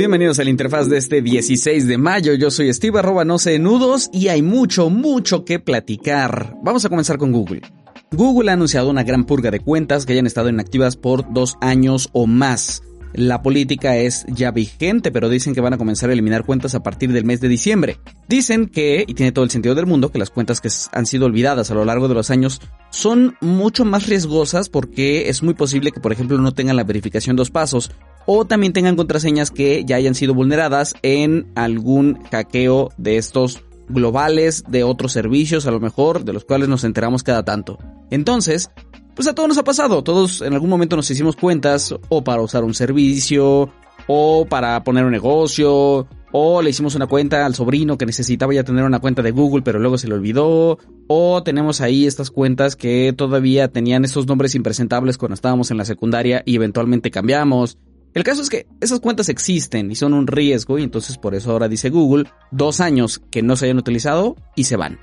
Bienvenidos a la interfaz de este 16 de mayo. Yo soy Steve arroba no sé nudos y hay mucho, mucho que platicar. Vamos a comenzar con Google. Google ha anunciado una gran purga de cuentas que hayan estado inactivas por dos años o más. La política es ya vigente, pero dicen que van a comenzar a eliminar cuentas a partir del mes de diciembre. Dicen que, y tiene todo el sentido del mundo, que las cuentas que han sido olvidadas a lo largo de los años son mucho más riesgosas porque es muy posible que, por ejemplo, no tengan la verificación dos pasos o también tengan contraseñas que ya hayan sido vulneradas en algún hackeo de estos globales de otros servicios, a lo mejor, de los cuales nos enteramos cada tanto. Entonces, pues a todos nos ha pasado, todos en algún momento nos hicimos cuentas o para usar un servicio, o para poner un negocio, o le hicimos una cuenta al sobrino que necesitaba ya tener una cuenta de Google pero luego se le olvidó, o tenemos ahí estas cuentas que todavía tenían estos nombres impresentables cuando estábamos en la secundaria y eventualmente cambiamos. El caso es que esas cuentas existen y son un riesgo y entonces por eso ahora dice Google dos años que no se hayan utilizado y se van.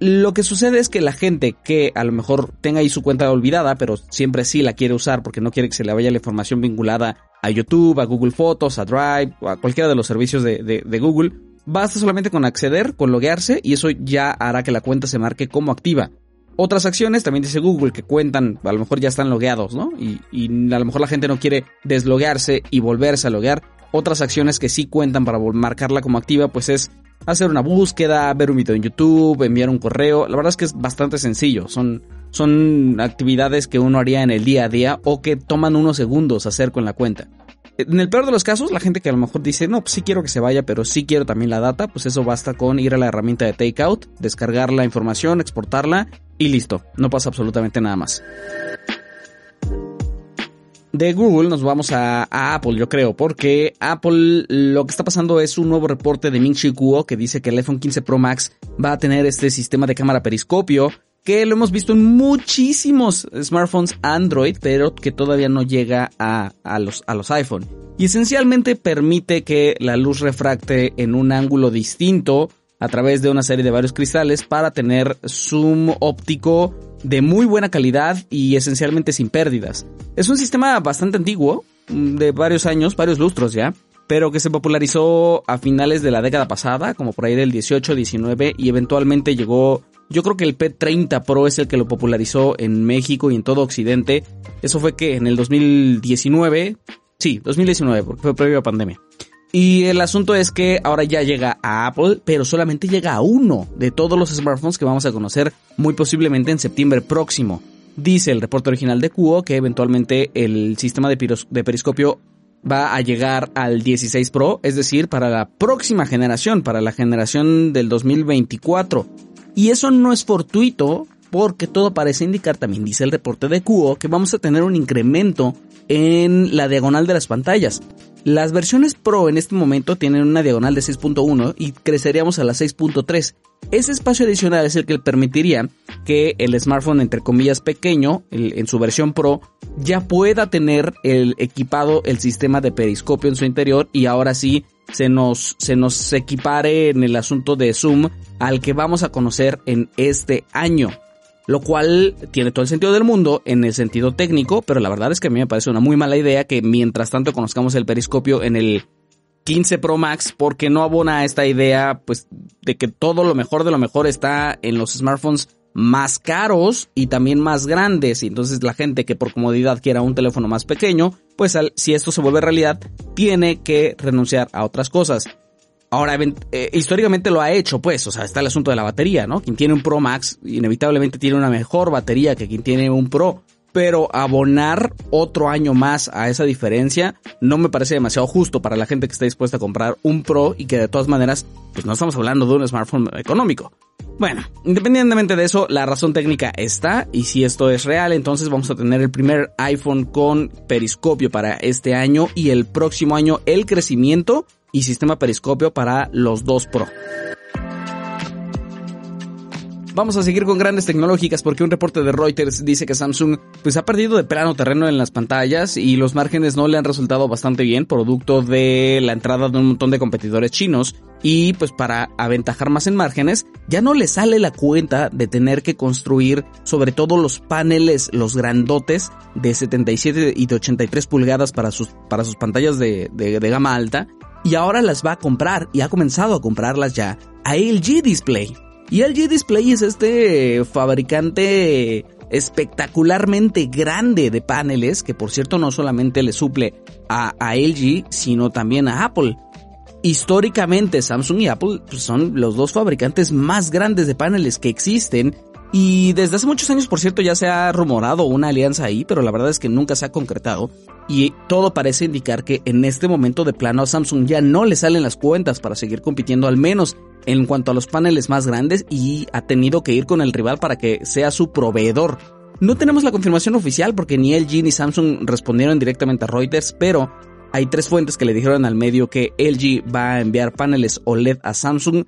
Lo que sucede es que la gente que a lo mejor tenga ahí su cuenta olvidada, pero siempre sí la quiere usar porque no quiere que se le vaya la información vinculada a YouTube, a Google Fotos, a Drive o a cualquiera de los servicios de, Google, basta solamente con acceder, con loguearse y eso ya hará que la cuenta se marque como activa. Otras acciones, también dice Google, que cuentan, a lo mejor ya están logueados, ¿no? Y, a lo mejor la gente no quiere desloguearse y volverse a loguear. Otras acciones que sí cuentan para marcarla como activa, pues es hacer una búsqueda, ver un video en YouTube, enviar un correo. La verdad es que es bastante sencillo. Son, son actividades que uno haría en el día a día o que toman unos segundos hacer con la cuenta. En el peor de los casos, la gente que a lo mejor dice, no, pues sí quiero que se vaya, pero sí quiero también la data, pues eso basta con ir a la herramienta de Takeout, descargar la información, exportarla y listo, no pasa absolutamente nada más. De Google nos vamos a, Apple, yo creo, porque Apple lo que está pasando es un nuevo reporte de Ming Chi Kuo que dice que el iPhone 15 Pro Max va a tener este sistema de cámara periscopio que lo hemos visto en muchísimos smartphones Android, pero que todavía no llega a, los, a los iPhone. Y esencialmente permite que la luz refracte en un ángulo distinto a través de una serie de varios cristales para tener zoom óptico de muy buena calidad y esencialmente sin pérdidas. Es un sistema bastante antiguo, mm, de varios años, varios lustros ya, pero que se popularizó a finales de la década pasada, como por ahí del 18, 19 y eventualmente llegó yo creo que el P30 Pro es el que lo popularizó en México y en todo Occidente. Eso fue que en el 2019, sí, 2019, porque fue previo a pandemia. Y el asunto es que ahora ya llega a Apple, pero solamente llega a uno de todos los smartphones que vamos a conocer muy posiblemente en septiembre próximo. Dice el reporte original de Cuo que eventualmente el sistema de, de periscopio va a llegar al 16 Pro, es decir, para la próxima generación, para la generación del 2024. Y eso no es fortuito porque todo parece indicar, también dice el reporte de QO, que vamos a tener un incremento en la diagonal de las pantallas. Las versiones Pro en este momento tienen una diagonal de 6.1 y creceríamos a la 6.3. Ese espacio adicional es el que permitiría que el smartphone, entre comillas, pequeño, en su versión Pro, ya pueda tener el equipado el sistema de periscopio en su interior y ahora sí se nos, se nos equipare en el asunto de Zoom al que vamos a conocer en este año. Lo cual tiene todo el sentido del mundo en el sentido técnico, pero la verdad es que a mí me parece una muy mala idea que mientras tanto conozcamos el periscopio en el 15 Pro Max, porque no abona a esta idea pues de que todo lo mejor de lo mejor está en los smartphones más caros y también más grandes. Y entonces la gente que por comodidad quiera un teléfono más pequeño, pues si esto se vuelve realidad, tiene que renunciar a otras cosas. Ahora, eh, históricamente lo ha hecho, pues, o sea, está el asunto de la batería, ¿no? Quien tiene un Pro Max inevitablemente tiene una mejor batería que quien tiene un Pro. Pero abonar otro año más a esa diferencia no me parece demasiado justo para la gente que está dispuesta a comprar un Pro y que de todas maneras, pues no estamos hablando de un smartphone económico. Bueno, independientemente de eso, la razón técnica está y si esto es real, entonces vamos a tener el primer iPhone con periscopio para este año y el próximo año el crecimiento y sistema periscopio para los dos Pro. Vamos a seguir con grandes tecnológicas porque un reporte de Reuters dice que Samsung pues ha perdido de plano terreno en las pantallas y los márgenes no le han resultado bastante bien producto de la entrada de un montón de competidores chinos y pues para aventajar más en márgenes ya no le sale la cuenta de tener que construir sobre todo los paneles, los grandotes de 77 y de 83 pulgadas para sus, para sus pantallas de, de, de gama alta y ahora las va a comprar y ha comenzado a comprarlas ya a LG Display. Y LG Display es este fabricante espectacularmente grande de paneles, que por cierto no solamente le suple a, LG, sino también a Apple. Históricamente Samsung y Apple pues, son los dos fabricantes más grandes de paneles que existen y desde hace muchos años, por cierto, ya se ha rumorado una alianza ahí, pero la verdad es que nunca se ha concretado. Y todo parece indicar que en este momento de plano a Samsung ya no le salen las cuentas para seguir compitiendo, al menos en cuanto a los paneles más grandes, y ha tenido que ir con el rival para que sea su proveedor. No tenemos la confirmación oficial porque ni LG ni Samsung respondieron directamente a Reuters, pero hay tres fuentes que le dijeron al medio que LG va a enviar paneles OLED a Samsung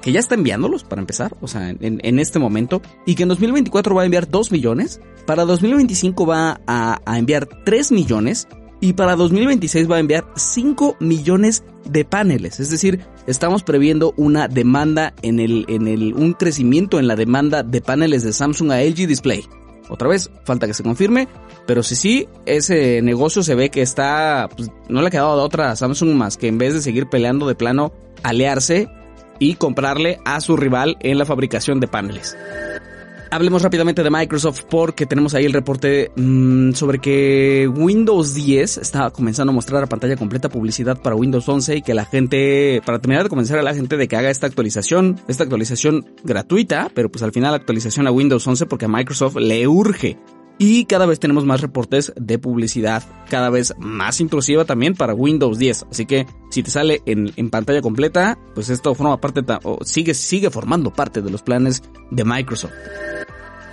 que ya está enviándolos para empezar, o sea, en, este momento, y que en 2024 va a enviar 2 millones, para 2025 va a, enviar 3 millones, y para 2026 va a enviar 5 millones de paneles. Es decir, estamos previendo una demanda en el, en el, un crecimiento en la demanda de paneles de Samsung a LG Display. Otra vez, falta que se confirme, pero si sí, ese negocio se ve que está, pues, no le ha quedado a otra a Samsung más que en vez de seguir peleando de plano, aliarse y comprarle a su rival en la fabricación de paneles. Hablemos rápidamente de Microsoft porque tenemos ahí el reporte mmm, sobre que Windows 10 está comenzando a mostrar a pantalla completa publicidad para Windows 11 y que la gente, para terminar de convencer a la gente de que haga esta actualización, esta actualización gratuita, pero pues al final actualización a Windows 11 porque a Microsoft le urge y cada vez tenemos más reportes de publicidad, cada vez más intrusiva también para Windows 10. Así que si te sale en, pantalla completa, pues esto forma parte, sigue, sigue formando parte de los planes de Microsoft.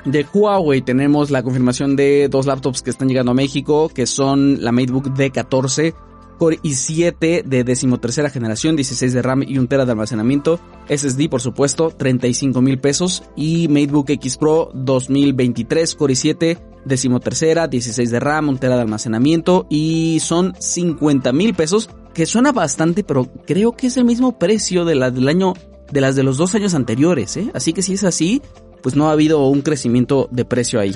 De Huawei tenemos la confirmación de dos laptops que están llegando a México, que son la MateBook D14 Core i7 de decimotercera generación, 16 de RAM y 1 tera de almacenamiento, SSD por supuesto, 35 mil pesos y MateBook X Pro 2023 Core i7 decimotercera, 16 de RAM, 1 tera de almacenamiento y son 50 mil pesos, que suena bastante, pero creo que es el mismo precio de las del año, de las de los dos años anteriores, ¿eh? Así que si es así, pues no ha habido un crecimiento de precio ahí.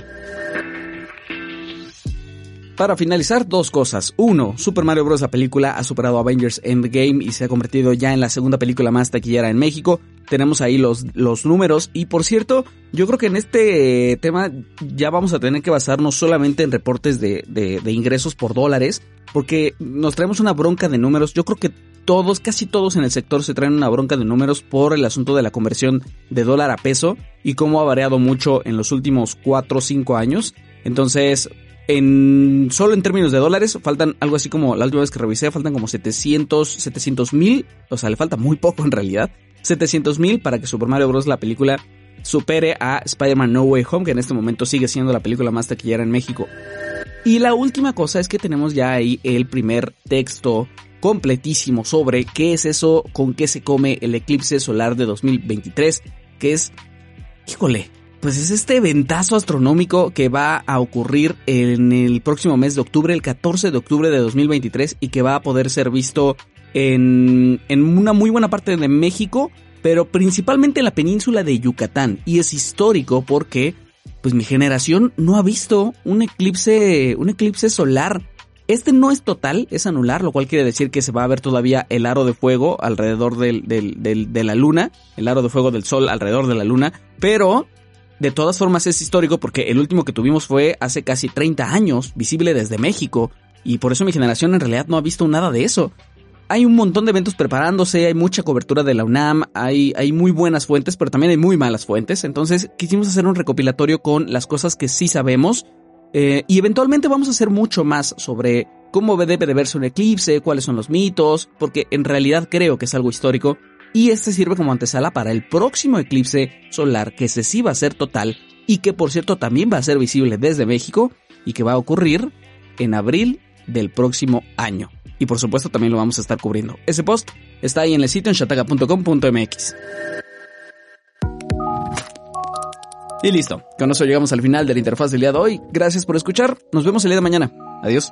Para finalizar, dos cosas. Uno, Super Mario Bros. la película ha superado Avengers Endgame y se ha convertido ya en la segunda película más taquillera en México. Tenemos ahí los, los números y por cierto, yo creo que en este tema ya vamos a tener que basarnos solamente en reportes de, de, de ingresos por dólares porque nos traemos una bronca de números. Yo creo que todos, casi todos en el sector se traen una bronca de números por el asunto de la conversión de dólar a peso y cómo ha variado mucho en los últimos 4 o 5 años. Entonces, en, solo en términos de dólares, faltan algo así como, la última vez que revisé, faltan como 700, 700 mil, o sea, le falta muy poco en realidad, 700 mil para que Super Mario Bros. la película supere a Spider-Man No Way Home, que en este momento sigue siendo la película más taquillera en México. Y la última cosa es que tenemos ya ahí el primer texto completísimo sobre qué es eso, con qué se come el eclipse solar de 2023, que es, híjole, pues es este ventazo astronómico que va a ocurrir en el próximo mes de octubre, el 14 de octubre de 2023, y que va a poder ser visto en, en una muy buena parte de México, pero principalmente en la península de Yucatán. Y es histórico porque, pues mi generación no ha visto un eclipse, un eclipse solar. Este no es total, es anular, lo cual quiere decir que se va a ver todavía el aro de fuego alrededor del, del, del, de la luna, el aro de fuego del sol alrededor de la luna, pero de todas formas es histórico porque el último que tuvimos fue hace casi 30 años, visible desde México, y por eso mi generación en realidad no ha visto nada de eso. Hay un montón de eventos preparándose, hay mucha cobertura de la UNAM, hay, muy buenas fuentes, pero también hay muy malas fuentes, entonces quisimos hacer un recopilatorio con las cosas que sí sabemos, eh, y eventualmente vamos a hacer mucho más sobre cómo debe de verse un eclipse, cuáles son los mitos, porque en realidad creo que es algo histórico y este sirve como antesala para el próximo eclipse solar que se sí va a ser total y que por cierto también va a ser visible desde México y que va a ocurrir en abril del próximo año. Y por supuesto también lo vamos a estar cubriendo. Ese post está ahí en el sitio en shataga.com.mx. Y listo, con eso llegamos al final de la interfaz del día de hoy. Gracias por escuchar, nos vemos el día de mañana. Adiós.